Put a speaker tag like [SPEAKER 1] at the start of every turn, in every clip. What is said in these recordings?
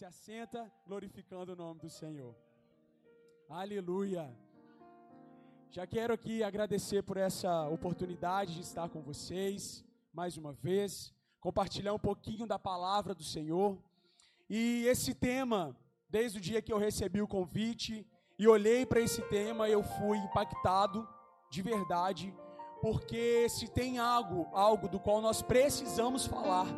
[SPEAKER 1] Se assenta glorificando o nome do Senhor. Aleluia. Já quero aqui agradecer por essa oportunidade de estar com vocês mais uma vez, compartilhar um pouquinho da palavra do Senhor. E esse tema, desde o dia que eu recebi o convite e olhei para esse tema, eu fui impactado de verdade, porque se tem algo, algo do qual nós precisamos falar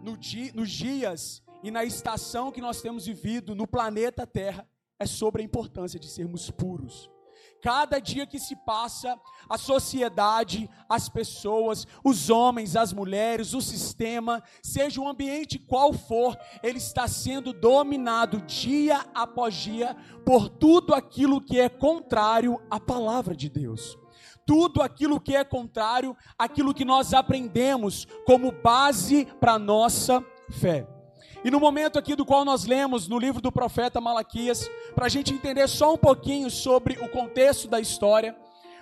[SPEAKER 1] no dia, nos dias e na estação que nós temos vivido no planeta Terra, é sobre a importância de sermos puros. Cada dia que se passa, a sociedade, as pessoas, os homens, as mulheres, o sistema, seja o ambiente qual for, ele está sendo dominado dia após dia por tudo aquilo que é contrário à palavra de Deus. Tudo aquilo que é contrário àquilo que nós aprendemos como base para nossa fé. E no momento aqui do qual nós lemos no livro do profeta Malaquias, para a gente entender só um pouquinho sobre o contexto da história,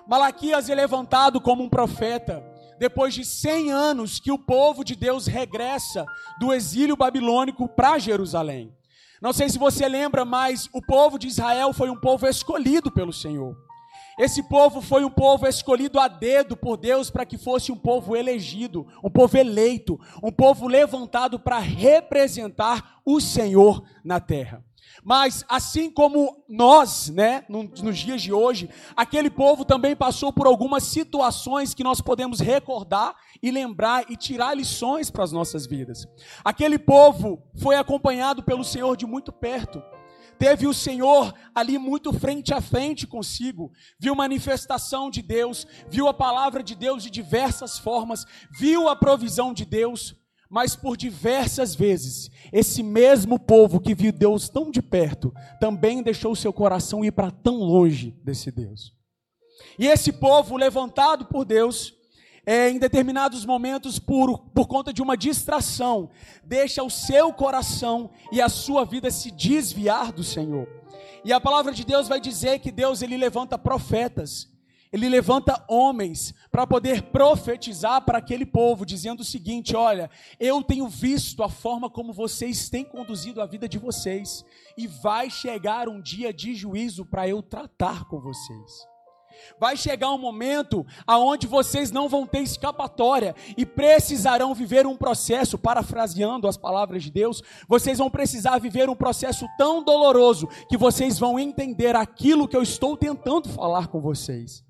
[SPEAKER 1] Malaquias é levantado como um profeta depois de 100 anos que o povo de Deus regressa do exílio babilônico para Jerusalém. Não sei se você lembra, mas o povo de Israel foi um povo escolhido pelo Senhor. Esse povo foi um povo escolhido a dedo por Deus para que fosse um povo elegido, um povo eleito, um povo levantado para representar o Senhor na terra. Mas assim como nós, né, nos dias de hoje, aquele povo também passou por algumas situações que nós podemos recordar e lembrar e tirar lições para as nossas vidas. Aquele povo foi acompanhado pelo Senhor de muito perto teve o Senhor ali muito frente a frente consigo, viu manifestação de Deus, viu a palavra de Deus de diversas formas, viu a provisão de Deus, mas por diversas vezes, esse mesmo povo que viu Deus tão de perto, também deixou seu coração ir para tão longe desse Deus. E esse povo, levantado por Deus, é, em determinados momentos, por, por conta de uma distração, deixa o seu coração e a sua vida se desviar do Senhor. E a palavra de Deus vai dizer que Deus ele levanta profetas, ele levanta homens para poder profetizar para aquele povo, dizendo o seguinte: olha, eu tenho visto a forma como vocês têm conduzido a vida de vocês, e vai chegar um dia de juízo para eu tratar com vocês. Vai chegar um momento aonde vocês não vão ter escapatória e precisarão viver um processo, parafraseando as palavras de Deus, vocês vão precisar viver um processo tão doloroso que vocês vão entender aquilo que eu estou tentando falar com vocês.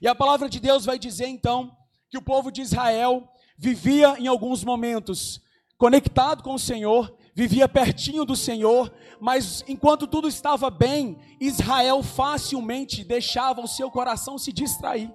[SPEAKER 1] E a palavra de Deus vai dizer então que o povo de Israel vivia em alguns momentos conectado com o Senhor, vivia pertinho do Senhor, mas enquanto tudo estava bem, Israel facilmente deixava o seu coração se distrair.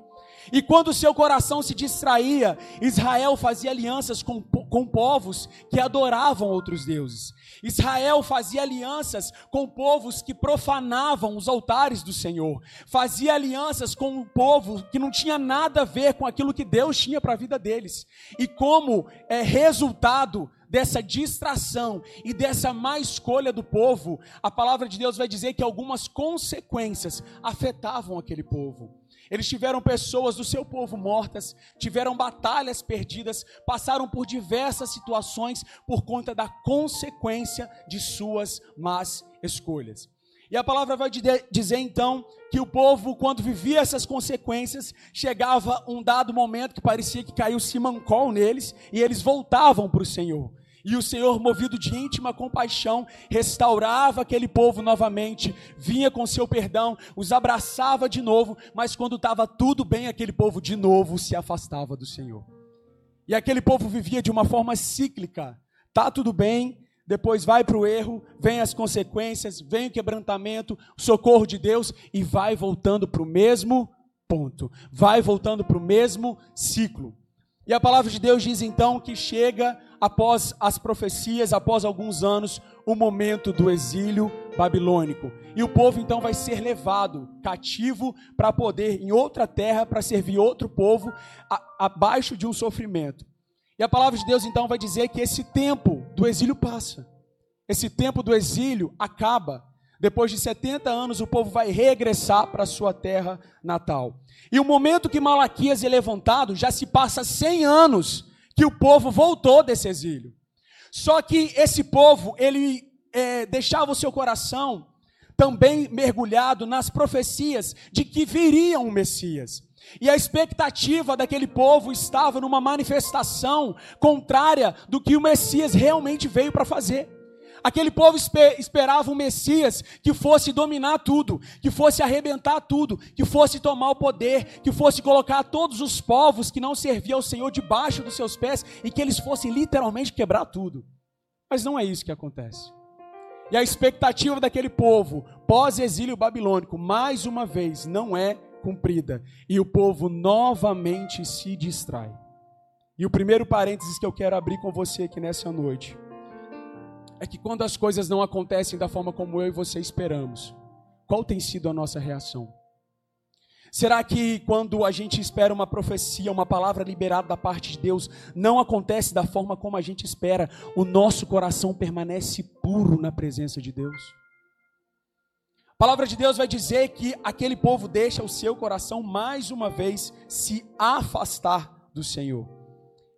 [SPEAKER 1] E quando o seu coração se distraía, Israel fazia alianças com, com povos que adoravam outros deuses. Israel fazia alianças com povos que profanavam os altares do Senhor. Fazia alianças com um povo que não tinha nada a ver com aquilo que Deus tinha para a vida deles. E como é, resultado dessa distração e dessa má escolha do povo, a palavra de Deus vai dizer que algumas consequências afetavam aquele povo. Eles tiveram pessoas do seu povo mortas, tiveram batalhas perdidas, passaram por diversas situações por conta da consequência de suas más escolhas. E a palavra vai dizer então que o povo, quando vivia essas consequências, chegava um dado momento que parecia que caiu simancol neles e eles voltavam para o Senhor. E o Senhor, movido de íntima compaixão, restaurava aquele povo novamente, vinha com seu perdão, os abraçava de novo, mas quando estava tudo bem, aquele povo de novo se afastava do Senhor. E aquele povo vivia de uma forma cíclica. Tá tudo bem, depois vai para o erro, vem as consequências, vem o quebrantamento, o socorro de Deus e vai voltando para o mesmo ponto, vai voltando para o mesmo ciclo. E a palavra de Deus diz então que chega após as profecias, após alguns anos, o momento do exílio babilônico. E o povo então vai ser levado cativo para poder em outra terra para servir outro povo a, abaixo de um sofrimento. E a palavra de Deus então vai dizer que esse tempo do exílio passa. Esse tempo do exílio acaba. Depois de 70 anos, o povo vai regressar para sua terra natal. E o momento que Malaquias é levantado, já se passa 100 anos que o povo voltou desse exílio. Só que esse povo, ele é, deixava o seu coração também mergulhado nas profecias de que viria um Messias. E a expectativa daquele povo estava numa manifestação contrária do que o Messias realmente veio para fazer. Aquele povo esperava um Messias que fosse dominar tudo, que fosse arrebentar tudo, que fosse tomar o poder, que fosse colocar todos os povos que não serviam ao Senhor debaixo dos seus pés e que eles fossem literalmente quebrar tudo. Mas não é isso que acontece. E a expectativa daquele povo, pós-exílio babilônico, mais uma vez, não é cumprida. E o povo novamente se distrai. E o primeiro parênteses que eu quero abrir com você aqui nessa noite é que quando as coisas não acontecem da forma como eu e você esperamos, qual tem sido a nossa reação? Será que quando a gente espera uma profecia, uma palavra liberada da parte de Deus, não acontece da forma como a gente espera, o nosso coração permanece puro na presença de Deus? A palavra de Deus vai dizer que aquele povo deixa o seu coração mais uma vez se afastar do Senhor.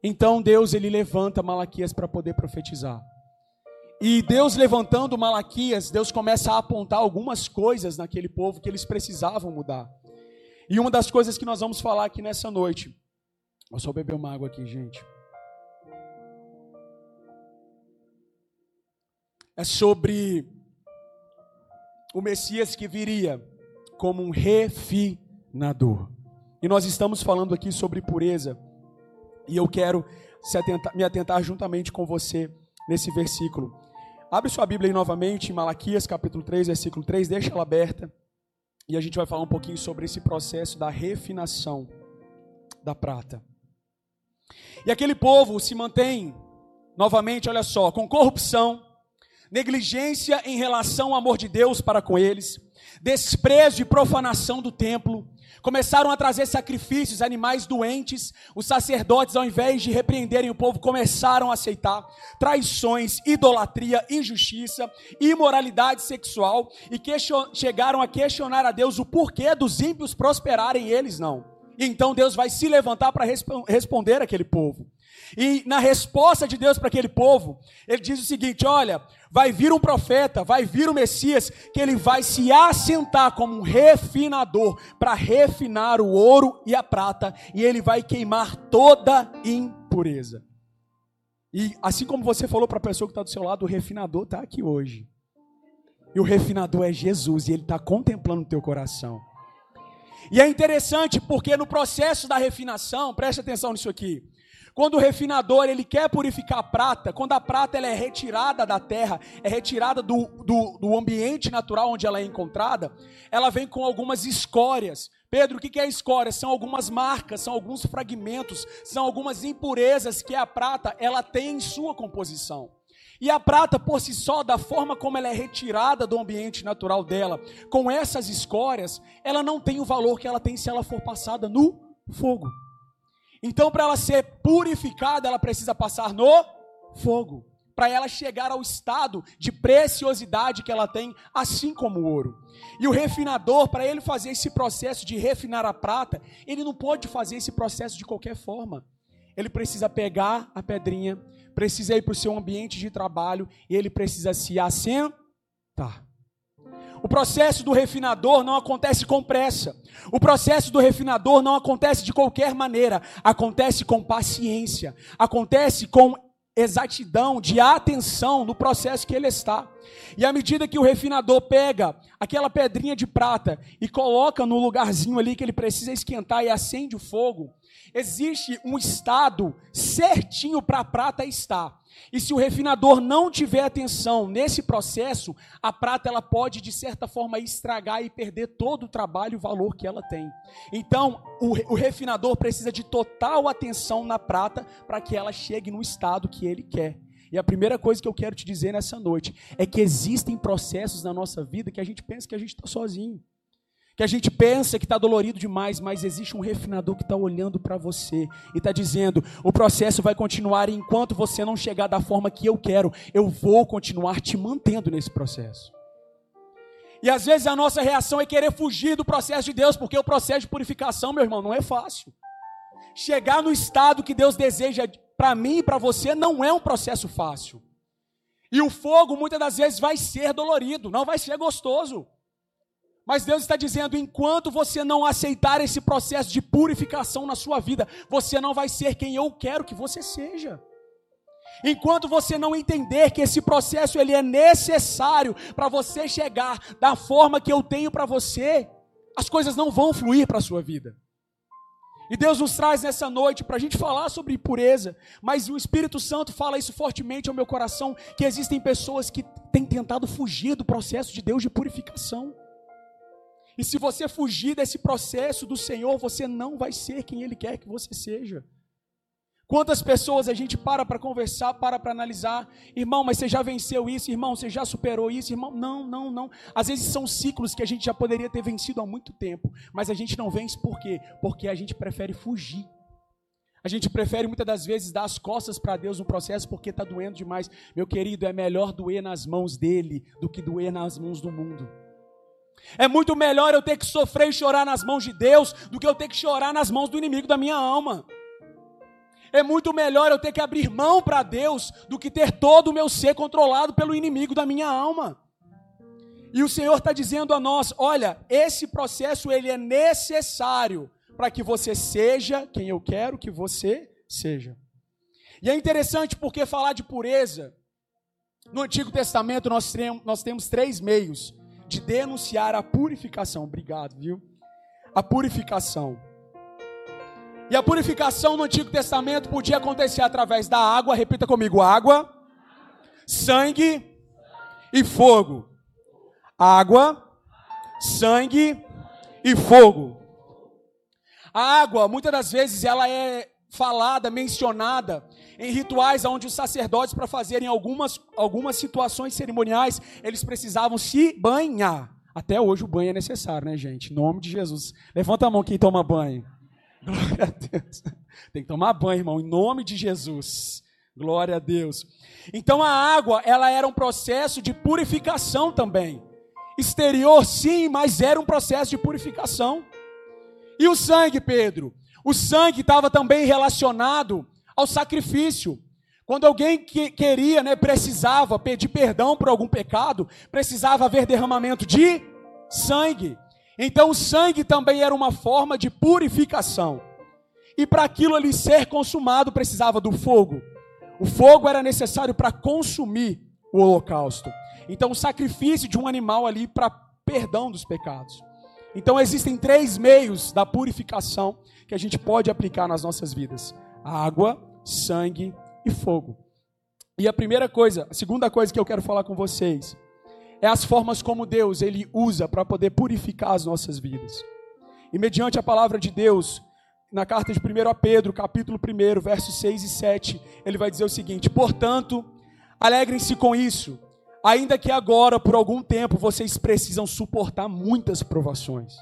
[SPEAKER 1] Então Deus ele levanta Malaquias para poder profetizar. E Deus levantando Malaquias, Deus começa a apontar algumas coisas naquele povo que eles precisavam mudar. E uma das coisas que nós vamos falar aqui nessa noite. Eu só beber uma água aqui, gente. É sobre o Messias que viria como um refinador. E nós estamos falando aqui sobre pureza. E eu quero atentar, me atentar juntamente com você nesse versículo. Abre sua Bíblia aí novamente, em Malaquias capítulo 3, versículo 3, deixa ela aberta. E a gente vai falar um pouquinho sobre esse processo da refinação da prata. E aquele povo se mantém, novamente, olha só, com corrupção, negligência em relação ao amor de Deus para com eles, desprezo e profanação do templo, começaram a trazer sacrifícios, animais doentes. Os sacerdotes, ao invés de repreenderem o povo, começaram a aceitar traições, idolatria, injustiça, imoralidade sexual e chegaram a questionar a Deus o porquê dos ímpios prosperarem e eles não. E então Deus vai se levantar para resp responder aquele povo. E na resposta de Deus para aquele povo, ele diz o seguinte: olha, vai vir um profeta, vai vir o Messias, que ele vai se assentar como um refinador para refinar o ouro e a prata, e ele vai queimar toda impureza. E assim como você falou para a pessoa que está do seu lado, o refinador está aqui hoje. E o refinador é Jesus, e ele está contemplando o teu coração. E é interessante porque no processo da refinação, preste atenção nisso aqui. Quando o refinador ele quer purificar a prata, quando a prata ela é retirada da terra, é retirada do, do, do ambiente natural onde ela é encontrada, ela vem com algumas escórias. Pedro, o que é escória? São algumas marcas, são alguns fragmentos, são algumas impurezas que a prata ela tem em sua composição. E a prata por si só, da forma como ela é retirada do ambiente natural dela, com essas escórias, ela não tem o valor que ela tem se ela for passada no fogo. Então, para ela ser purificada, ela precisa passar no fogo. Para ela chegar ao estado de preciosidade que ela tem, assim como o ouro. E o refinador, para ele fazer esse processo de refinar a prata, ele não pode fazer esse processo de qualquer forma. Ele precisa pegar a pedrinha, precisa ir para o seu ambiente de trabalho e ele precisa se assentar. O processo do refinador não acontece com pressa. O processo do refinador não acontece de qualquer maneira. Acontece com paciência. Acontece com exatidão, de atenção no processo que ele está. E à medida que o refinador pega aquela pedrinha de prata e coloca no lugarzinho ali que ele precisa esquentar e acende o fogo, existe um estado certinho para a prata estar. E se o refinador não tiver atenção nesse processo, a prata ela pode de certa forma estragar e perder todo o trabalho e o valor que ela tem. Então, o, o refinador precisa de total atenção na prata para que ela chegue no estado que ele quer. E a primeira coisa que eu quero te dizer nessa noite é que existem processos na nossa vida que a gente pensa que a gente está sozinho que a gente pensa que está dolorido demais, mas existe um refinador que está olhando para você e está dizendo: o processo vai continuar enquanto você não chegar da forma que eu quero, eu vou continuar te mantendo nesse processo. E às vezes a nossa reação é querer fugir do processo de Deus, porque o processo de purificação, meu irmão, não é fácil. Chegar no estado que Deus deseja para mim e para você não é um processo fácil. E o fogo muitas das vezes vai ser dolorido, não vai ser gostoso. Mas Deus está dizendo: enquanto você não aceitar esse processo de purificação na sua vida, você não vai ser quem eu quero que você seja. Enquanto você não entender que esse processo ele é necessário para você chegar da forma que eu tenho para você, as coisas não vão fluir para a sua vida. E Deus nos traz nessa noite para a gente falar sobre pureza, mas o Espírito Santo fala isso fortemente ao meu coração: que existem pessoas que têm tentado fugir do processo de Deus de purificação. E se você fugir desse processo do Senhor, você não vai ser quem Ele quer que você seja. Quantas pessoas a gente para para conversar, para para analisar, irmão, mas você já venceu isso, irmão, você já superou isso, irmão? Não, não, não. Às vezes são ciclos que a gente já poderia ter vencido há muito tempo, mas a gente não vence por quê? Porque a gente prefere fugir. A gente prefere muitas das vezes dar as costas para Deus no processo porque está doendo demais. Meu querido, é melhor doer nas mãos dele do que doer nas mãos do mundo. É muito melhor eu ter que sofrer e chorar nas mãos de Deus do que eu ter que chorar nas mãos do inimigo da minha alma. É muito melhor eu ter que abrir mão para Deus do que ter todo o meu ser controlado pelo inimigo da minha alma. E o Senhor está dizendo a nós: olha, esse processo ele é necessário para que você seja quem eu quero que você seja. E é interessante porque falar de pureza, no Antigo Testamento nós nós temos três meios de denunciar a purificação. Obrigado, viu? A purificação. E a purificação no Antigo Testamento podia acontecer através da água, repita comigo: água, sangue e fogo. Água, sangue e fogo. A água, muitas das vezes, ela é falada, mencionada em rituais onde os sacerdotes, para fazerem algumas, algumas situações cerimoniais, eles precisavam se banhar. Até hoje o banho é necessário, né, gente? Em nome de Jesus. Levanta a mão quem toma banho. Glória a Deus. Tem que tomar banho, irmão, em nome de Jesus. Glória a Deus. Então a água, ela era um processo de purificação também. Exterior, sim, mas era um processo de purificação. E o sangue, Pedro? O sangue estava também relacionado ao sacrifício. Quando alguém que queria, né, precisava pedir perdão por algum pecado, precisava haver derramamento de sangue. Então o sangue também era uma forma de purificação. E para aquilo ali ser consumado precisava do fogo. O fogo era necessário para consumir o holocausto. Então o sacrifício de um animal ali para perdão dos pecados. Então existem três meios da purificação que a gente pode aplicar nas nossas vidas: água, sangue e fogo. E a primeira coisa, a segunda coisa que eu quero falar com vocês é as formas como Deus ele usa para poder purificar as nossas vidas. E mediante a palavra de Deus, na carta de 1 a Pedro, capítulo 1, versos 6 e 7, ele vai dizer o seguinte: Portanto, alegrem-se com isso, ainda que agora, por algum tempo, vocês precisam suportar muitas provações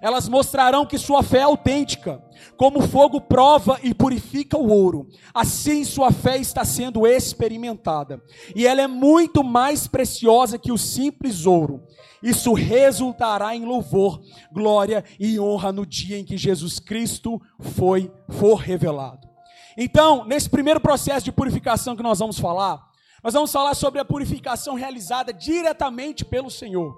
[SPEAKER 1] elas mostrarão que sua fé é autêntica. Como fogo prova e purifica o ouro, assim sua fé está sendo experimentada. E ela é muito mais preciosa que o simples ouro. Isso resultará em louvor, glória e honra no dia em que Jesus Cristo foi for revelado. Então, nesse primeiro processo de purificação que nós vamos falar, nós vamos falar sobre a purificação realizada diretamente pelo Senhor.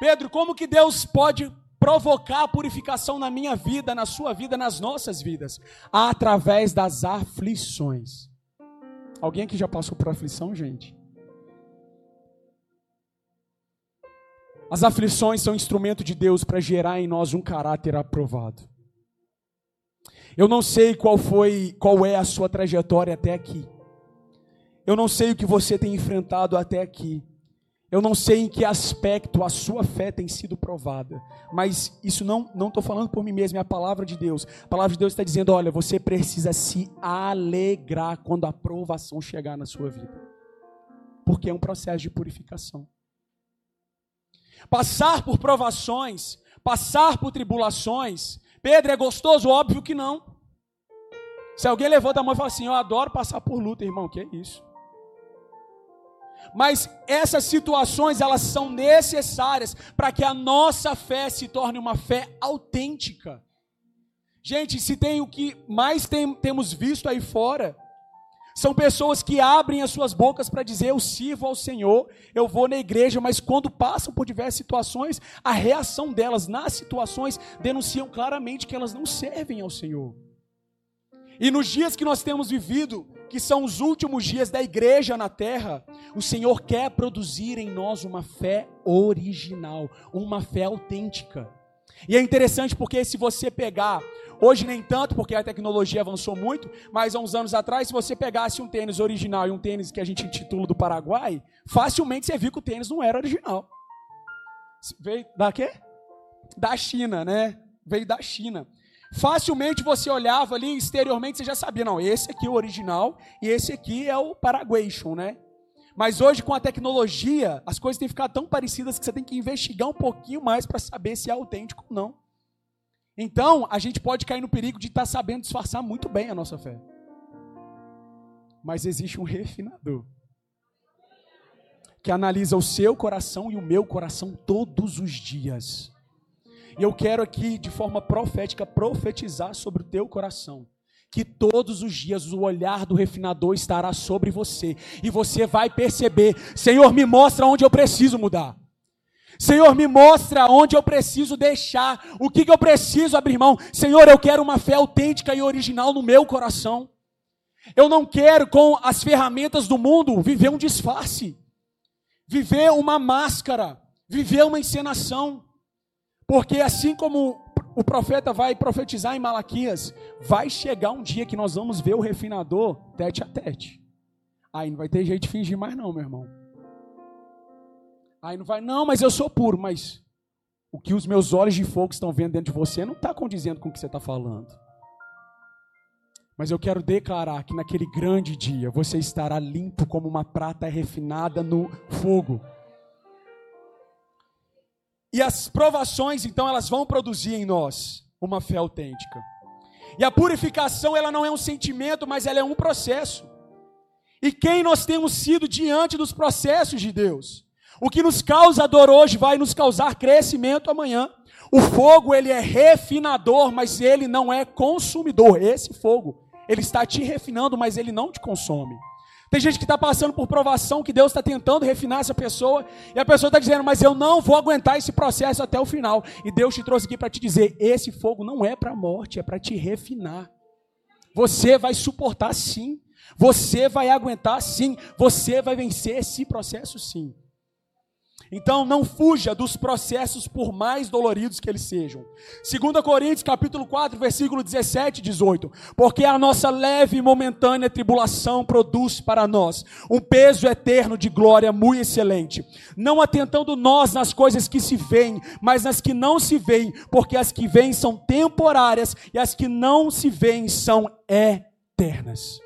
[SPEAKER 1] Pedro, como que Deus pode provocar a purificação na minha vida, na sua vida, nas nossas vidas, através das aflições. Alguém aqui já passou por aflição, gente? As aflições são instrumento de Deus para gerar em nós um caráter aprovado. Eu não sei qual foi, qual é a sua trajetória até aqui. Eu não sei o que você tem enfrentado até aqui. Eu não sei em que aspecto a sua fé tem sido provada, mas isso não não estou falando por mim mesmo, é a palavra de Deus. A palavra de Deus está dizendo: olha, você precisa se alegrar quando a provação chegar na sua vida, porque é um processo de purificação. Passar por provações, passar por tribulações, Pedro é gostoso? Óbvio que não. Se alguém levanta a mão e fala assim: Eu adoro passar por luta, irmão, que é isso? Mas essas situações elas são necessárias para que a nossa fé se torne uma fé autêntica. Gente, se tem o que mais tem, temos visto aí fora, São pessoas que abrem as suas bocas para dizer: Eu sirvo ao Senhor, eu vou na igreja, mas quando passam por diversas situações, a reação delas nas situações denunciam claramente que elas não servem ao Senhor. E nos dias que nós temos vivido, que são os últimos dias da igreja na terra, o Senhor quer produzir em nós uma fé original, uma fé autêntica. E é interessante porque se você pegar Hoje nem tanto, porque a tecnologia avançou muito, mas há uns anos atrás, se você pegasse um tênis original e um tênis que a gente intitula do Paraguai, facilmente você viu que o tênis não era original. Veio da quê? Da China, né? Veio da China. Facilmente você olhava ali exteriormente, você já sabia, não, esse aqui é o original e esse aqui é o Paraguation, né? Mas hoje, com a tecnologia, as coisas têm ficado tão parecidas que você tem que investigar um pouquinho mais para saber se é autêntico ou não. Então, a gente pode cair no perigo de estar tá sabendo disfarçar muito bem a nossa fé. Mas existe um refinador que analisa o seu coração e o meu coração todos os dias. E eu quero aqui, de forma profética, profetizar sobre o teu coração. Que todos os dias o olhar do refinador estará sobre você. E você vai perceber: Senhor, me mostra onde eu preciso mudar. Senhor, me mostra onde eu preciso deixar, o que, que eu preciso abrir mão. Senhor, eu quero uma fé autêntica e original no meu coração. Eu não quero, com as ferramentas do mundo, viver um disfarce, viver uma máscara, viver uma encenação. Porque assim como o profeta vai profetizar em Malaquias, vai chegar um dia que nós vamos ver o refinador tete a tete. Aí não vai ter jeito de fingir mais, não, meu irmão. Aí não vai, não, mas eu sou puro, mas o que os meus olhos de fogo estão vendo dentro de você não está condizendo com o que você está falando. Mas eu quero declarar que naquele grande dia você estará limpo como uma prata refinada no fogo. E as provações, então, elas vão produzir em nós uma fé autêntica. E a purificação, ela não é um sentimento, mas ela é um processo. E quem nós temos sido diante dos processos de Deus? O que nos causa dor hoje vai nos causar crescimento amanhã. O fogo, ele é refinador, mas ele não é consumidor. Esse fogo, ele está te refinando, mas ele não te consome. Tem gente que está passando por provação, que Deus está tentando refinar essa pessoa, e a pessoa está dizendo, mas eu não vou aguentar esse processo até o final. E Deus te trouxe aqui para te dizer: esse fogo não é para a morte, é para te refinar. Você vai suportar sim, você vai aguentar sim, você vai vencer esse processo sim. Então não fuja dos processos por mais doloridos que eles sejam. 2 Coríntios capítulo 4, versículo 17 e 18. Porque a nossa leve e momentânea tribulação produz para nós um peso eterno de glória muito excelente. Não atentando nós nas coisas que se veem, mas nas que não se veem, porque as que vêm são temporárias e as que não se veem são eternas.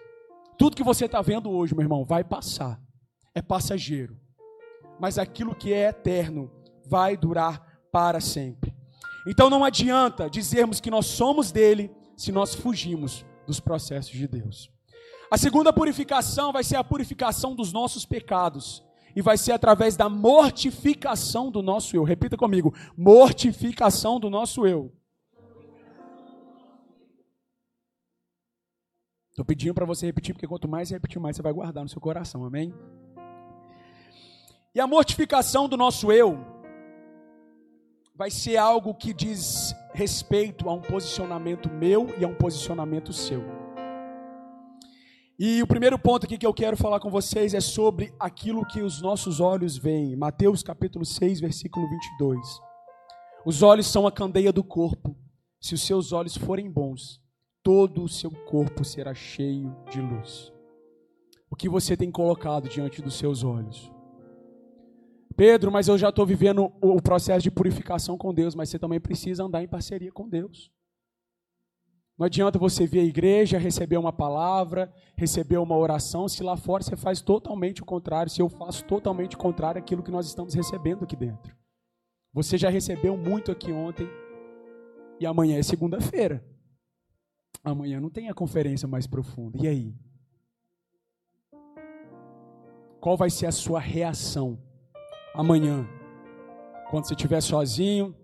[SPEAKER 1] Tudo que você está vendo hoje, meu irmão, vai passar. É passageiro mas aquilo que é eterno vai durar para sempre. Então não adianta dizermos que nós somos dele se nós fugimos dos processos de Deus. A segunda purificação vai ser a purificação dos nossos pecados. E vai ser através da mortificação do nosso eu. Repita comigo: mortificação do nosso eu. Estou pedindo para você repetir, porque quanto mais você repetir, mais você vai guardar no seu coração, amém? E a mortificação do nosso eu vai ser algo que diz respeito a um posicionamento meu e a um posicionamento seu. E o primeiro ponto aqui que eu quero falar com vocês é sobre aquilo que os nossos olhos veem. Mateus capítulo 6, versículo 22. Os olhos são a candeia do corpo. Se os seus olhos forem bons, todo o seu corpo será cheio de luz. O que você tem colocado diante dos seus olhos? Pedro, mas eu já estou vivendo o processo de purificação com Deus, mas você também precisa andar em parceria com Deus. Não adianta você vir à igreja, receber uma palavra, receber uma oração, se lá fora você faz totalmente o contrário, se eu faço totalmente o contrário daquilo que nós estamos recebendo aqui dentro. Você já recebeu muito aqui ontem e amanhã é segunda-feira. Amanhã não tem a conferência mais profunda. E aí? Qual vai ser a sua reação amanhã. Quando você estiver sozinho,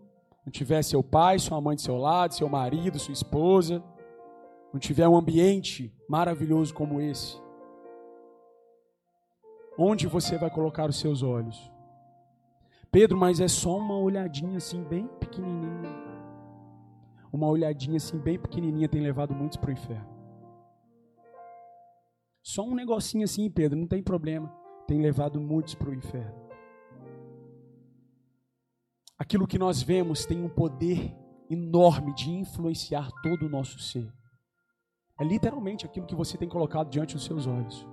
[SPEAKER 1] não tiver seu pai, sua mãe do seu lado, seu marido, sua esposa, não tiver um ambiente maravilhoso como esse, Onde você vai colocar os seus olhos? Pedro, mas é só uma olhadinha assim, bem pequenininha. Uma olhadinha assim, bem pequenininha, tem levado muitos para o inferno. Só um negocinho assim, Pedro, não tem problema. Tem levado muitos para o inferno. Aquilo que nós vemos tem um poder enorme de influenciar todo o nosso ser. É literalmente aquilo que você tem colocado diante dos seus olhos,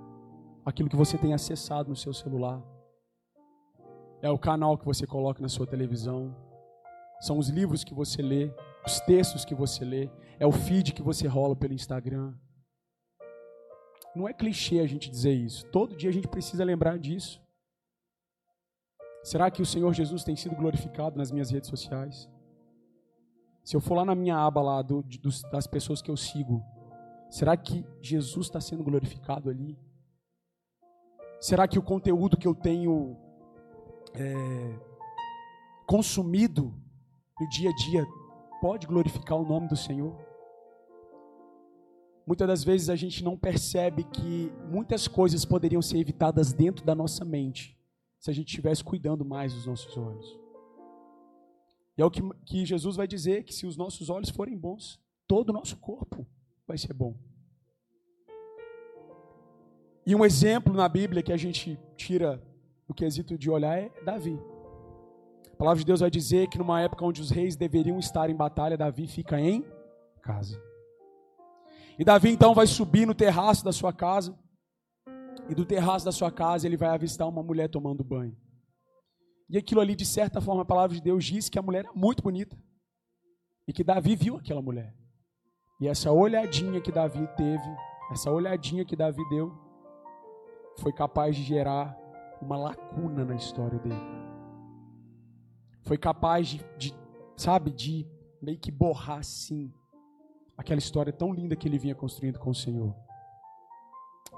[SPEAKER 1] aquilo que você tem acessado no seu celular, é o canal que você coloca na sua televisão, são os livros que você lê, os textos que você lê, é o feed que você rola pelo Instagram. Não é clichê a gente dizer isso. Todo dia a gente precisa lembrar disso. Será que o Senhor Jesus tem sido glorificado nas minhas redes sociais? Se eu for lá na minha aba lá do, das pessoas que eu sigo, será que Jesus está sendo glorificado ali? Será que o conteúdo que eu tenho é, consumido no dia a dia pode glorificar o nome do Senhor? Muitas das vezes a gente não percebe que muitas coisas poderiam ser evitadas dentro da nossa mente se a gente estivesse cuidando mais dos nossos olhos. E é o que, que Jesus vai dizer: que se os nossos olhos forem bons, todo o nosso corpo vai ser bom. E um exemplo na Bíblia que a gente tira o quesito de olhar é Davi. A palavra de Deus vai dizer que numa época onde os reis deveriam estar em batalha, Davi fica em casa. E Davi então vai subir no terraço da sua casa. E do terraço da sua casa ele vai avistar uma mulher tomando banho. E aquilo ali, de certa forma, a palavra de Deus diz que a mulher é muito bonita. E que Davi viu aquela mulher. E essa olhadinha que Davi teve, essa olhadinha que Davi deu, foi capaz de gerar uma lacuna na história dele. Foi capaz de, de sabe, de meio que borrar assim aquela história tão linda que ele vinha construindo com o Senhor.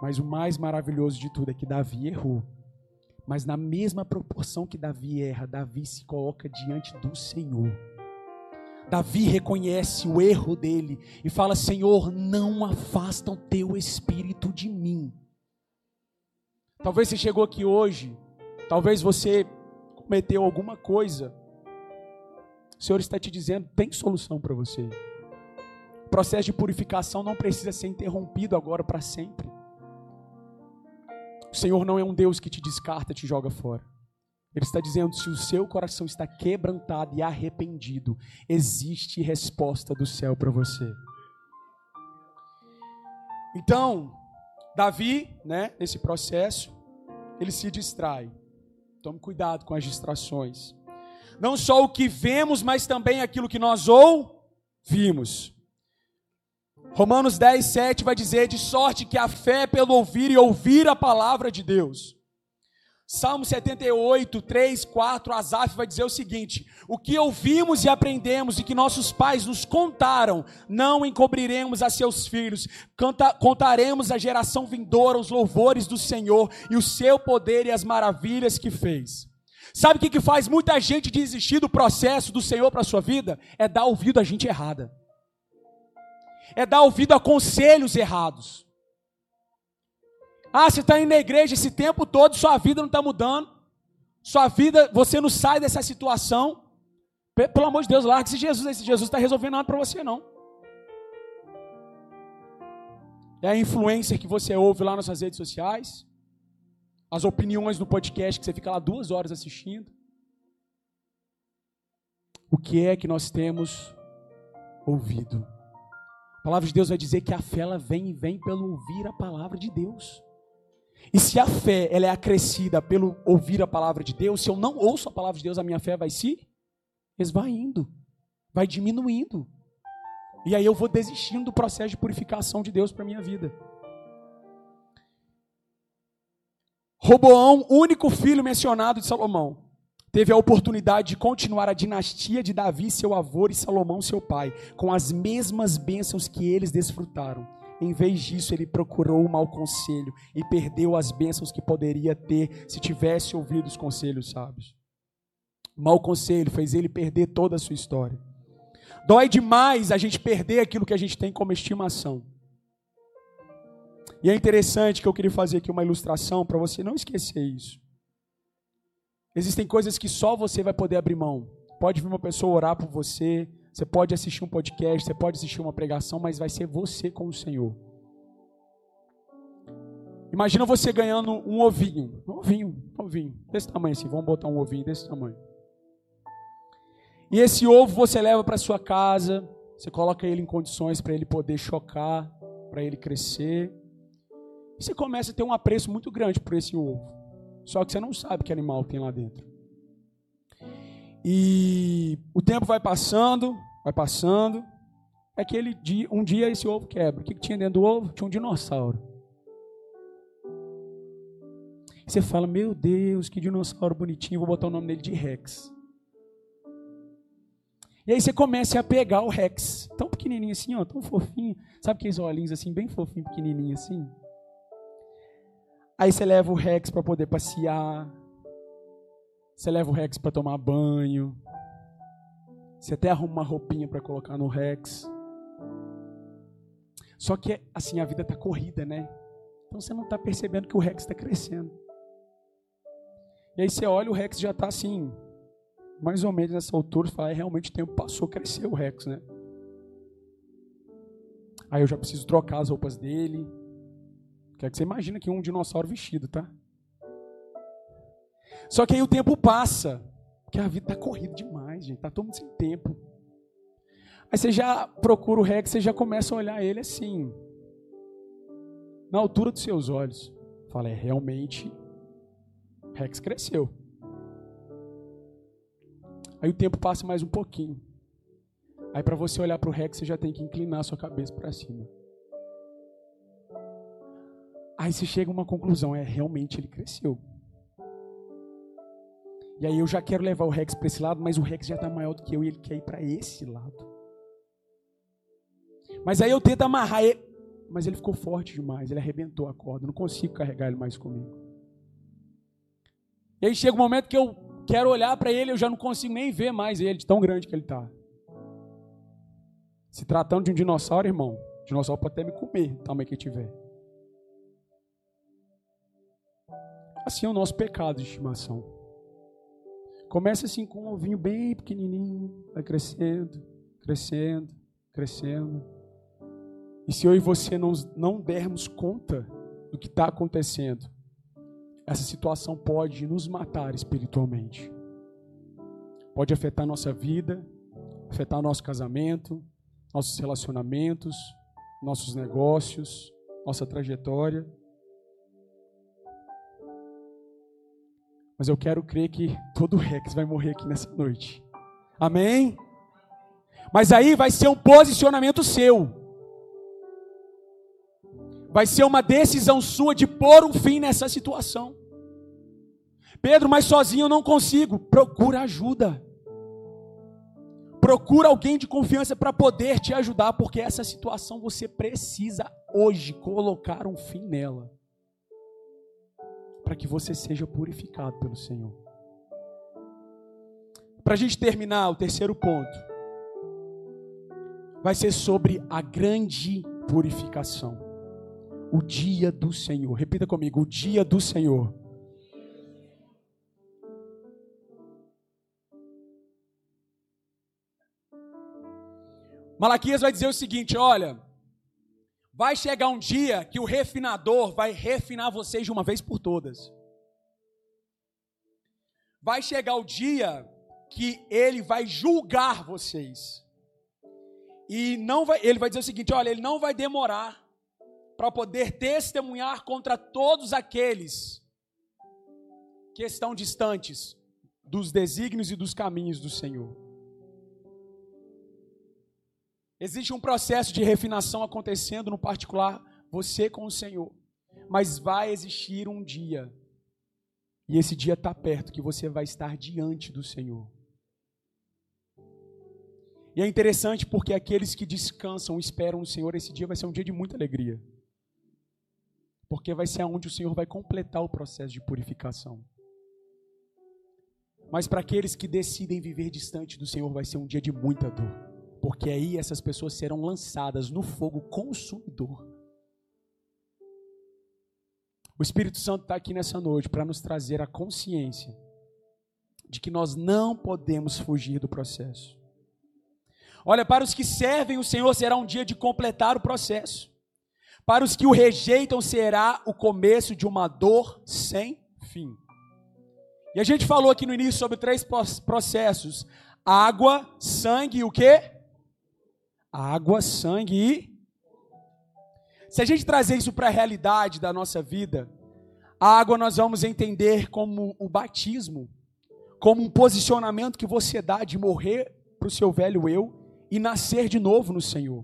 [SPEAKER 1] Mas o mais maravilhoso de tudo é que Davi errou. Mas na mesma proporção que Davi erra, Davi se coloca diante do Senhor. Davi reconhece o erro dele e fala: Senhor, não afasta o teu espírito de mim. Talvez você chegou aqui hoje, talvez você cometeu alguma coisa. O Senhor está te dizendo: tem solução para você. O processo de purificação não precisa ser interrompido agora para sempre. O Senhor não é um Deus que te descarta, te joga fora. Ele está dizendo: se o seu coração está quebrantado e arrependido, existe resposta do céu para você. Então, Davi, né, nesse processo, ele se distrai. Tome cuidado com as distrações. Não só o que vemos, mas também aquilo que nós ouvimos. Romanos 10, 7 vai dizer: de sorte que a fé é pelo ouvir e ouvir a palavra de Deus. Salmo 78, 3, 4, Asaf vai dizer o seguinte: O que ouvimos e aprendemos e que nossos pais nos contaram, não encobriremos a seus filhos, Canta, contaremos à geração vindoura os louvores do Senhor e o seu poder e as maravilhas que fez. Sabe o que, que faz muita gente desistir do processo do Senhor para a sua vida? É dar ouvido a gente errada, é dar ouvido a conselhos errados. Ah, você está indo na igreja esse tempo todo, sua vida não está mudando. Sua vida, você não sai dessa situação. Pelo amor de Deus, largue esse Jesus. Esse Jesus está resolvendo nada para você, não. É a influência que você ouve lá nas suas redes sociais. As opiniões no podcast que você fica lá duas horas assistindo. O que é que nós temos ouvido? A palavra de Deus vai dizer que a fé ela vem e vem pelo ouvir a palavra de Deus. E se a fé ela é acrescida pelo ouvir a palavra de Deus, se eu não ouço a palavra de Deus, a minha fé vai se esvaindo, vai diminuindo. E aí eu vou desistindo do processo de purificação de Deus para minha vida. Roboão, único filho mencionado de Salomão, teve a oportunidade de continuar a dinastia de Davi, seu avô, e Salomão, seu pai, com as mesmas bênçãos que eles desfrutaram. Em vez disso, ele procurou o mau conselho e perdeu as bênçãos que poderia ter se tivesse ouvido os conselhos sábios. O mau conselho fez ele perder toda a sua história. Dói demais a gente perder aquilo que a gente tem como estimação. E é interessante que eu queria fazer aqui uma ilustração para você não esquecer isso. Existem coisas que só você vai poder abrir mão. Pode vir uma pessoa orar por você, você pode assistir um podcast, você pode assistir uma pregação, mas vai ser você com o Senhor. Imagina você ganhando um ovinho, um ovinho, um ovinho, desse tamanho assim, vamos botar um ovinho desse tamanho. E esse ovo você leva para sua casa, você coloca ele em condições para ele poder chocar, para ele crescer. E você começa a ter um apreço muito grande por esse ovo. Só que você não sabe que animal tem lá dentro. E o tempo vai passando, vai passando. É que ele, um dia esse ovo quebra. O que tinha dentro do ovo? Tinha um dinossauro. Você fala, meu Deus, que dinossauro bonitinho, vou botar o nome dele de Rex. E aí você começa a pegar o Rex, tão pequenininho assim, ó, tão fofinho. Sabe aqueles olhinhos assim, bem fofinho, pequenininho assim? Aí você leva o Rex para poder passear. Você leva o Rex para tomar banho. Você até arruma uma roupinha para colocar no Rex. Só que assim a vida tá corrida, né? Então você não está percebendo que o Rex está crescendo. E aí você olha o Rex já está assim, mais ou menos nessa altura, e fala, é, realmente o tempo passou, cresceu o Rex, né? Aí eu já preciso trocar as roupas dele. Quer que você imagina que um dinossauro vestido, tá? Só que aí o tempo passa, porque a vida tá corrida demais, gente, tá todo mundo sem tempo. Aí você já procura o Rex, você já começa a olhar ele assim, na altura dos seus olhos. Fala, é realmente Rex cresceu. Aí o tempo passa mais um pouquinho. Aí para você olhar para o Rex, você já tem que inclinar sua cabeça para cima. Aí você chega a uma conclusão, é realmente ele cresceu. E aí eu já quero levar o Rex para esse lado, mas o Rex já está maior do que eu e ele quer ir para esse lado. Mas aí eu tento amarrar ele, mas ele ficou forte demais, ele arrebentou a corda, não consigo carregar ele mais comigo. E aí chega um momento que eu quero olhar para ele, eu já não consigo nem ver mais ele, de tão grande que ele está. Se tratando de um dinossauro, irmão, dinossauro pode até me comer, tamanho que tiver. Assim é o nosso pecado de estimação. Começa assim com um ovinho bem pequenininho, vai crescendo, crescendo, crescendo. E se eu e você não, não dermos conta do que está acontecendo, essa situação pode nos matar espiritualmente. Pode afetar nossa vida, afetar nosso casamento, nossos relacionamentos, nossos negócios, nossa trajetória. Mas eu quero crer que todo Rex vai morrer aqui nessa noite. Amém? Mas aí vai ser um posicionamento seu. Vai ser uma decisão sua de pôr um fim nessa situação. Pedro, mas sozinho eu não consigo. Procura ajuda. Procura alguém de confiança para poder te ajudar, porque essa situação você precisa hoje colocar um fim nela. Para que você seja purificado pelo Senhor. Para a gente terminar, o terceiro ponto vai ser sobre a grande purificação o dia do Senhor. Repita comigo: o dia do Senhor. Malaquias vai dizer o seguinte: olha, vai chegar um dia que o refinador vai refinar vocês de uma vez por todas. Vai chegar o dia que ele vai julgar vocês. E não vai, ele vai dizer o seguinte: olha, ele não vai demorar para poder testemunhar contra todos aqueles que estão distantes dos desígnios e dos caminhos do Senhor. Existe um processo de refinação acontecendo, no particular, você com o Senhor. Mas vai existir um dia, e esse dia está perto, que você vai estar diante do Senhor. E é interessante porque aqueles que descansam, esperam no Senhor, esse dia vai ser um dia de muita alegria porque vai ser onde o Senhor vai completar o processo de purificação. Mas para aqueles que decidem viver distante do Senhor, vai ser um dia de muita dor, porque aí essas pessoas serão lançadas no fogo consumidor. O Espírito Santo está aqui nessa noite para nos trazer a consciência de que nós não podemos fugir do processo. Olha, para os que servem o Senhor será um dia de completar o processo. Para os que o rejeitam será o começo de uma dor sem fim. E a gente falou aqui no início sobre três processos: água, sangue e o quê? Água, sangue e. Se a gente trazer isso para a realidade da nossa vida, a água nós vamos entender como o batismo, como um posicionamento que você dá de morrer para o seu velho eu e nascer de novo no Senhor.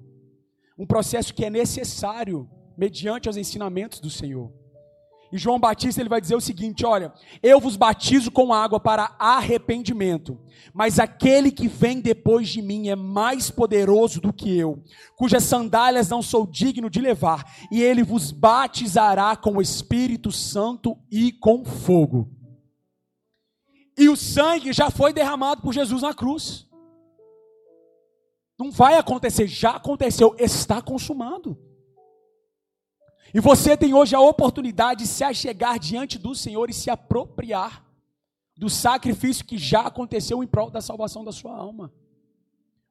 [SPEAKER 1] Um processo que é necessário mediante os ensinamentos do Senhor. E João Batista ele vai dizer o seguinte: olha, eu vos batizo com água para arrependimento, mas aquele que vem depois de mim é mais poderoso do que eu, cujas sandálias não sou digno de levar, e ele vos batizará com o Espírito Santo e com fogo. E o sangue já foi derramado por Jesus na cruz. Não vai acontecer, já aconteceu, está consumado. E você tem hoje a oportunidade de se achegar diante do Senhor e se apropriar do sacrifício que já aconteceu em prol da salvação da sua alma.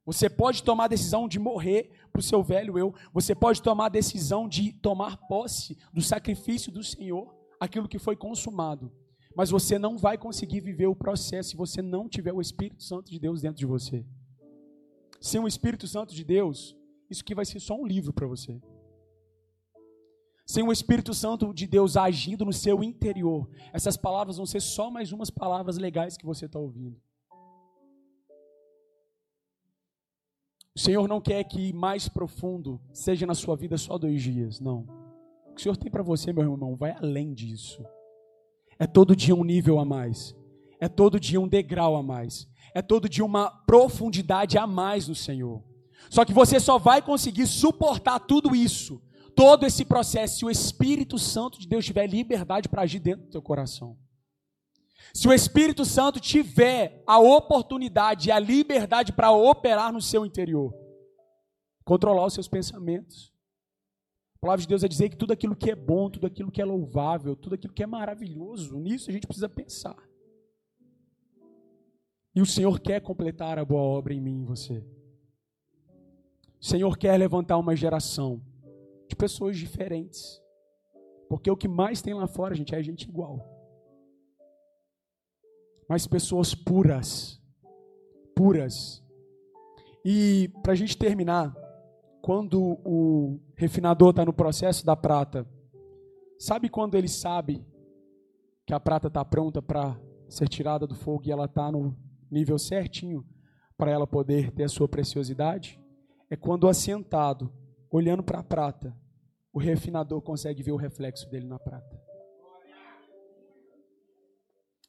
[SPEAKER 1] Você pode tomar a decisão de morrer para o seu velho eu. Você pode tomar a decisão de tomar posse do sacrifício do Senhor, aquilo que foi consumado. Mas você não vai conseguir viver o processo se você não tiver o Espírito Santo de Deus dentro de você sem o Espírito Santo de Deus, isso aqui vai ser só um livro para você. Sem o Espírito Santo de Deus agindo no seu interior, essas palavras vão ser só mais umas palavras legais que você está ouvindo. O Senhor não quer que mais profundo seja na sua vida só dois dias, não. O que o Senhor tem para você, meu irmão, vai além disso. É todo dia um nível a mais. É todo dia um degrau a mais é todo de uma profundidade a mais no Senhor. Só que você só vai conseguir suportar tudo isso, todo esse processo, se o Espírito Santo de Deus tiver liberdade para agir dentro do teu coração. Se o Espírito Santo tiver a oportunidade e a liberdade para operar no seu interior, controlar os seus pensamentos. A palavra de Deus é dizer que tudo aquilo que é bom, tudo aquilo que é louvável, tudo aquilo que é maravilhoso, nisso a gente precisa pensar. E o Senhor quer completar a boa obra em mim e em você. O Senhor quer levantar uma geração de pessoas diferentes. Porque o que mais tem lá fora, gente, é gente igual. Mas pessoas puras. Puras. E para a gente terminar, quando o refinador está no processo da prata, sabe quando ele sabe que a prata está pronta para ser tirada do fogo e ela está no nível certinho para ela poder ter a sua preciosidade, é quando assentado, olhando para a prata, o refinador consegue ver o reflexo dele na prata.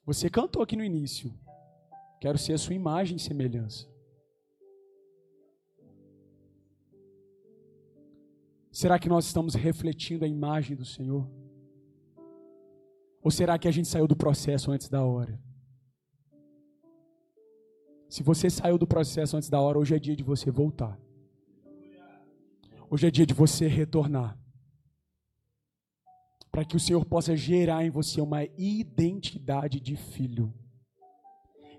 [SPEAKER 1] Você cantou aqui no início. Quero ser a sua imagem e semelhança. Será que nós estamos refletindo a imagem do Senhor? Ou será que a gente saiu do processo antes da hora? Se você saiu do processo antes da hora, hoje é dia de você voltar. Hoje é dia de você retornar. Para que o Senhor possa gerar em você uma identidade de filho.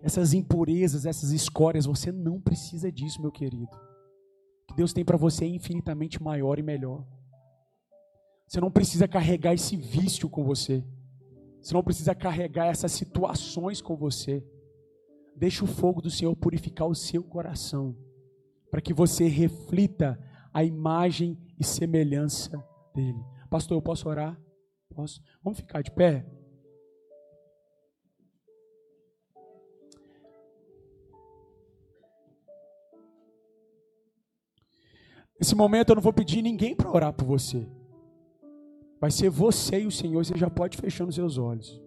[SPEAKER 1] Essas impurezas, essas escórias, você não precisa disso, meu querido. O que Deus tem para você é infinitamente maior e melhor. Você não precisa carregar esse vício com você. Você não precisa carregar essas situações com você. Deixa o fogo do Senhor purificar o seu coração, para que você reflita a imagem e semelhança dele. Pastor, eu posso orar? Posso? Vamos ficar de pé? Nesse momento eu não vou pedir ninguém para orar por você. Vai ser você e o Senhor, você já pode fechar os seus olhos.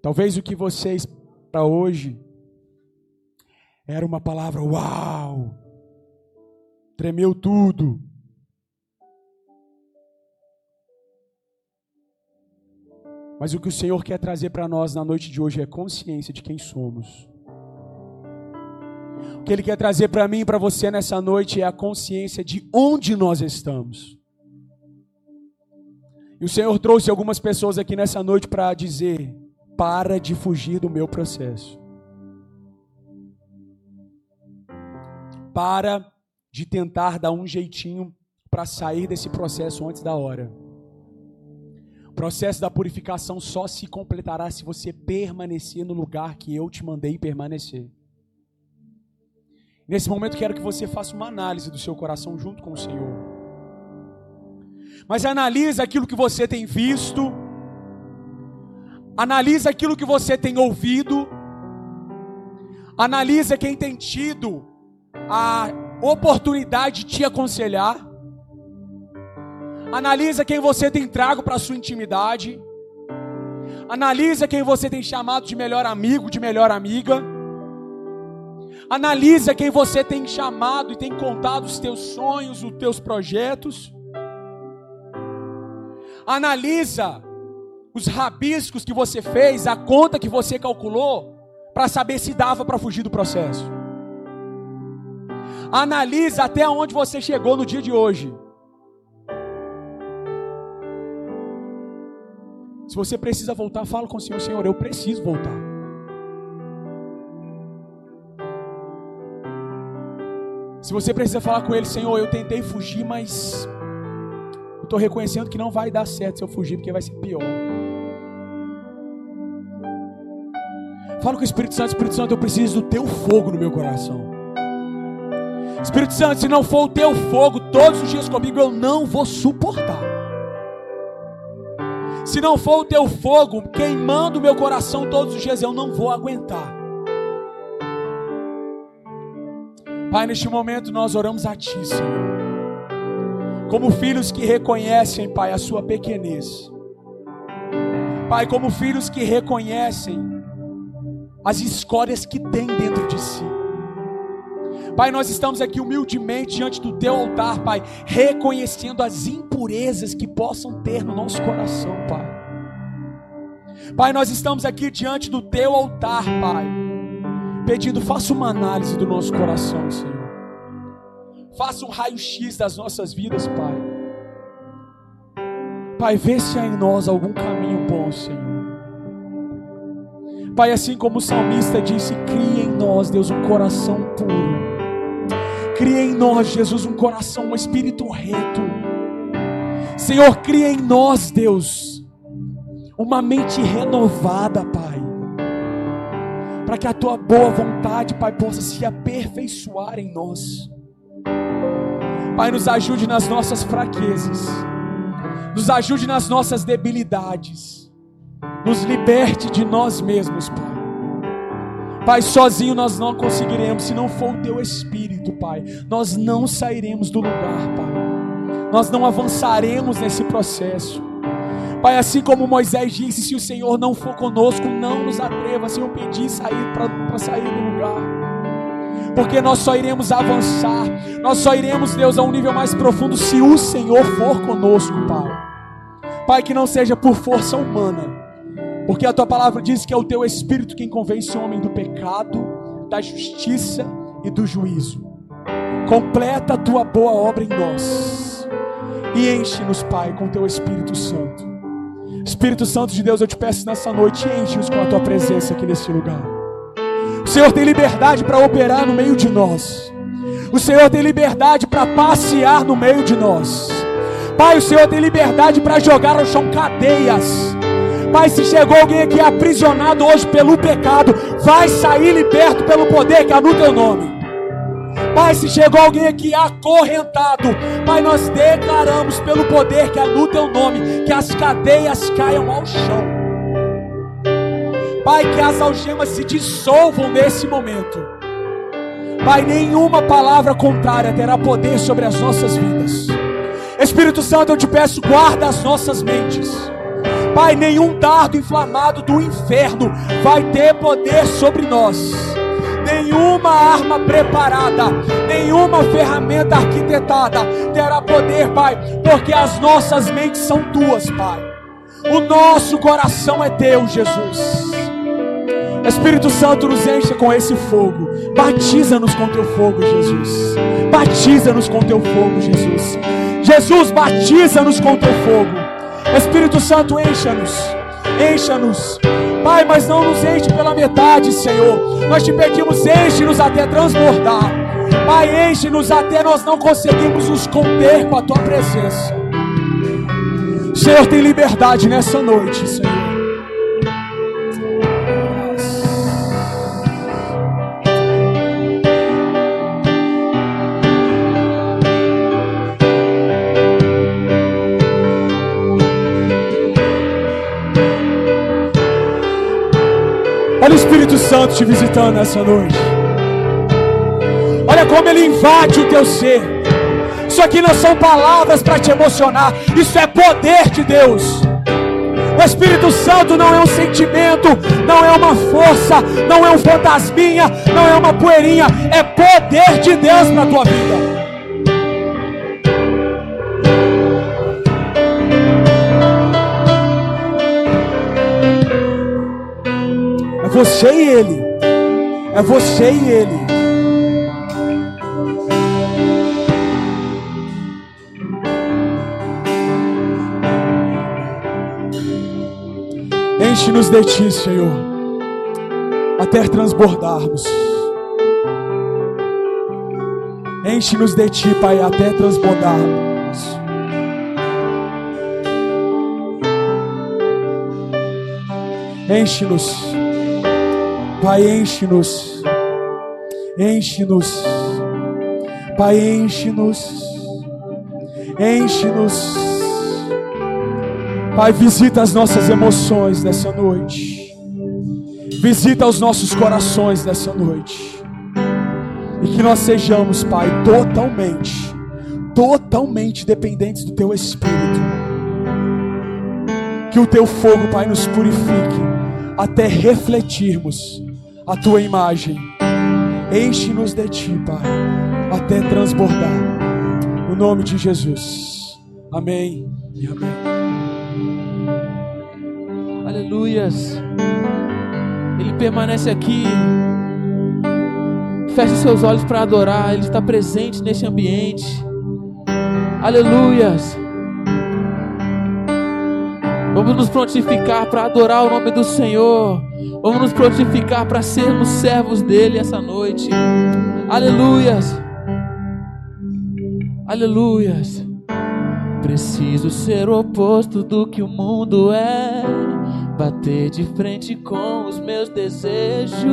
[SPEAKER 1] Talvez o que vocês para hoje era uma palavra uau, tremeu tudo. Mas o que o Senhor quer trazer para nós na noite de hoje é consciência de quem somos. O que Ele quer trazer para mim e para você nessa noite é a consciência de onde nós estamos. E o Senhor trouxe algumas pessoas aqui nessa noite para dizer: para de fugir do meu processo. Para de tentar dar um jeitinho para sair desse processo antes da hora. O processo da purificação só se completará se você permanecer no lugar que eu te mandei permanecer. Nesse momento quero que você faça uma análise do seu coração junto com o Senhor. Mas analise aquilo que você tem visto, analise aquilo que você tem ouvido, analise quem tem tido a oportunidade de te aconselhar, analise quem você tem trago para sua intimidade, analise quem você tem chamado de melhor amigo, de melhor amiga. Analisa quem você tem chamado e tem contado os teus sonhos, os teus projetos. Analisa os rabiscos que você fez, a conta que você calculou, para saber se dava para fugir do processo. Analisa até onde você chegou no dia de hoje. Se você precisa voltar, fala com o Senhor, Senhor, eu preciso voltar. Se você precisa falar com Ele, Senhor, eu tentei fugir, mas eu estou reconhecendo que não vai dar certo se eu fugir, porque vai ser pior. Fala com o Espírito Santo, Espírito Santo, eu preciso do teu fogo no meu coração. Espírito Santo, se não for o teu fogo todos os dias comigo, eu não vou suportar. Se não for o teu fogo queimando o meu coração todos os dias, eu não vou aguentar. Pai, neste momento nós oramos a Ti, Senhor. Como filhos que reconhecem, Pai, a Sua pequenez. Pai, como filhos que reconhecem as escórias que tem dentro de si. Pai, nós estamos aqui humildemente diante do Teu altar, Pai, reconhecendo as impurezas que possam ter no nosso coração, Pai. Pai, nós estamos aqui diante do Teu altar, Pai pedindo, faça uma análise do nosso coração, Senhor. Faça um raio-x das nossas vidas, Pai. Pai, vê se há em nós algum caminho bom, Senhor. Pai, assim como o salmista disse, cria em nós, Deus, um coração puro. Cria em nós, Jesus, um coração, um espírito reto. Senhor, cria em nós, Deus, uma mente renovada, Pai para que a tua boa vontade, Pai, possa se aperfeiçoar em nós. Pai, nos ajude nas nossas fraquezas, nos ajude nas nossas debilidades, nos liberte de nós mesmos, Pai. Pai, sozinho nós não conseguiremos, se não for o Teu Espírito, Pai. Nós não sairemos do lugar, Pai. Nós não avançaremos nesse processo. Pai, assim como Moisés disse: se o Senhor não for conosco, não nos atreva, Senhor, pedir sair para sair do lugar. Porque nós só iremos avançar, nós só iremos, Deus, a um nível mais profundo se o Senhor for conosco, Pai. Pai, que não seja por força humana, porque a tua palavra diz que é o teu Espírito quem convence o homem do pecado, da justiça e do juízo. Completa a tua boa obra em nós e enche-nos, Pai, com o teu Espírito Santo. Espírito Santo de Deus, eu te peço nessa noite, enche-nos com a tua presença aqui nesse lugar. O Senhor tem liberdade para operar no meio de nós. O Senhor tem liberdade para passear no meio de nós. Pai, o Senhor tem liberdade para jogar ao chão cadeias. Pai, se chegou alguém aqui aprisionado hoje pelo pecado, vai sair liberto pelo poder que há no teu nome. Pai, se chegou alguém aqui acorrentado, Pai, nós declaramos pelo poder que é no teu nome, que as cadeias caiam ao chão. Pai, que as algemas se dissolvam nesse momento. Pai, nenhuma palavra contrária terá poder sobre as nossas vidas. Espírito Santo, eu te peço, guarda as nossas mentes. Pai, nenhum dardo inflamado do inferno vai ter poder sobre nós nenhuma arma preparada, nenhuma ferramenta arquitetada terá poder, Pai, porque as nossas mentes são tuas, Pai. O nosso coração é teu, Jesus. Espírito Santo nos encha com esse fogo. Batiza-nos com teu fogo, Jesus. Batiza-nos com teu fogo, Jesus. Jesus, batiza-nos com teu fogo. Espírito Santo, encha-nos. Encha-nos. Pai, mas não nos enche pela metade, Senhor. Nós te pedimos, enche-nos até transbordar. Pai, enche-nos até nós não conseguimos nos conter com a tua presença. Senhor, tem liberdade nessa noite, Senhor. Olha o Espírito Santo te visitando essa noite. Olha como ele invade o teu ser. Isso aqui não são palavras para te emocionar, isso é poder de Deus. O Espírito Santo não é um sentimento, não é uma força, não é um fantasminha, não é uma poeirinha, é poder de Deus para a tua vida. Você e Ele. É você e Ele. Enche-nos de Ti, Senhor, até transbordarmos. Enche-nos de Ti, Pai, até transbordarmos. Enche-nos. Pai, enche-nos, enche-nos, Pai, enche-nos, enche-nos, Pai, visita as nossas emoções nessa noite, visita os nossos corações nessa noite, e que nós sejamos, Pai, totalmente, totalmente dependentes do Teu Espírito, que o Teu fogo, Pai, nos purifique até refletirmos a tua imagem. Enche-nos de ti, Pai, até transbordar. No nome de Jesus. Amém e amém.
[SPEAKER 2] Aleluias. Ele permanece aqui. Feche seus olhos para adorar. Ele está presente nesse ambiente. Aleluias. Vamos nos prontificar para adorar o nome do Senhor. Vamos nos prontificar para sermos servos dele essa noite. Aleluias. Aleluias. Preciso ser o oposto do que o mundo é. Bater de frente com os meus desejos.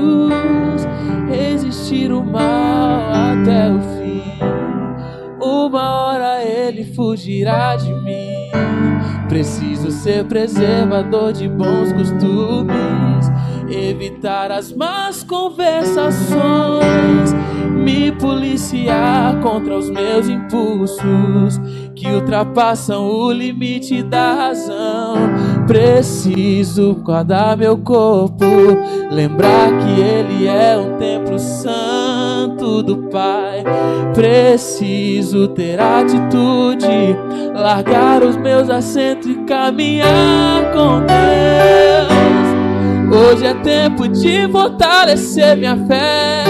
[SPEAKER 2] Resistir o mal até o fim. Uma hora ele fugirá de mim. Preciso ser preservador de bons costumes, evitar as más conversações, me policiar contra os meus impulsos que ultrapassam o limite da razão. Preciso guardar meu corpo, lembrar que ele é um templo santo do Pai. Preciso ter atitude, largar os meus assentos e caminhar com Deus. Hoje é tempo de fortalecer minha fé,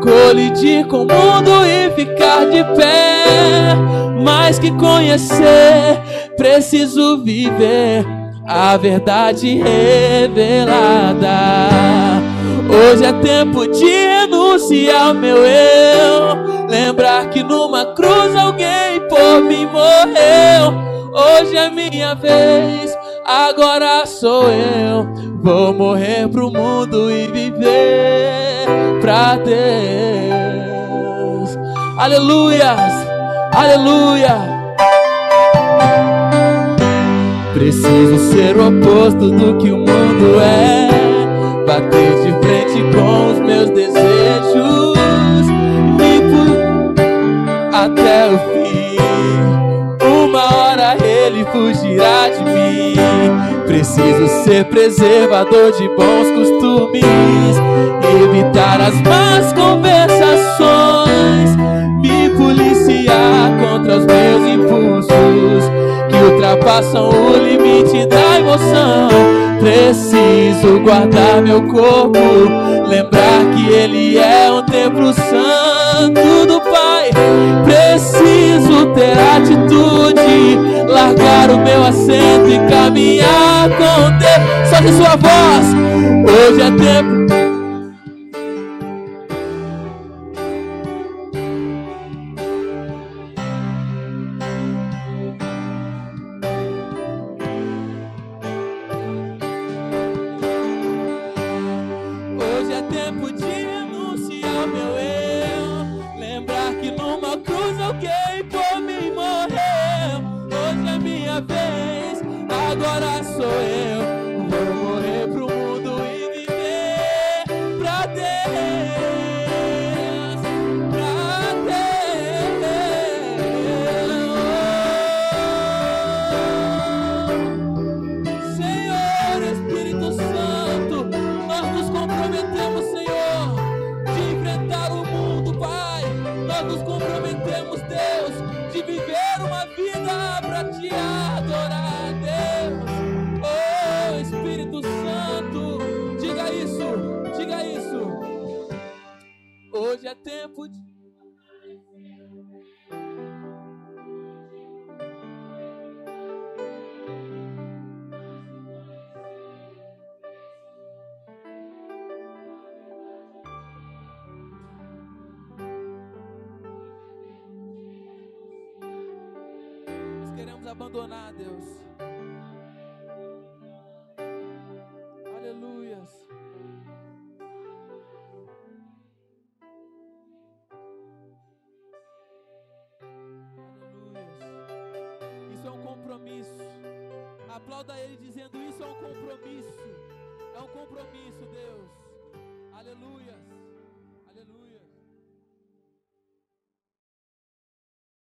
[SPEAKER 2] colidir com o mundo e ficar de pé. Mais que conhecer, preciso viver a verdade revelada. Hoje é tempo de renunciar meu eu. Lembrar que numa cruz alguém por mim morreu. Hoje é minha vez, agora sou eu. Vou morrer pro mundo e viver pra Deus. Aleluias, aleluia. Preciso ser o oposto do que o mundo é. Bater de frente com os meus desejos. Limpo até o ele fugirá de mim. Preciso ser preservador de bons costumes, evitar as más conversações, me policiar contra os meus impulsos ultrapassam o limite da emoção. Preciso guardar meu corpo, lembrar que ele é um templo santo do Pai. Preciso ter atitude, largar o meu assento e caminhar com Deus. Solte sua voz, hoje é tempo. Abandonar,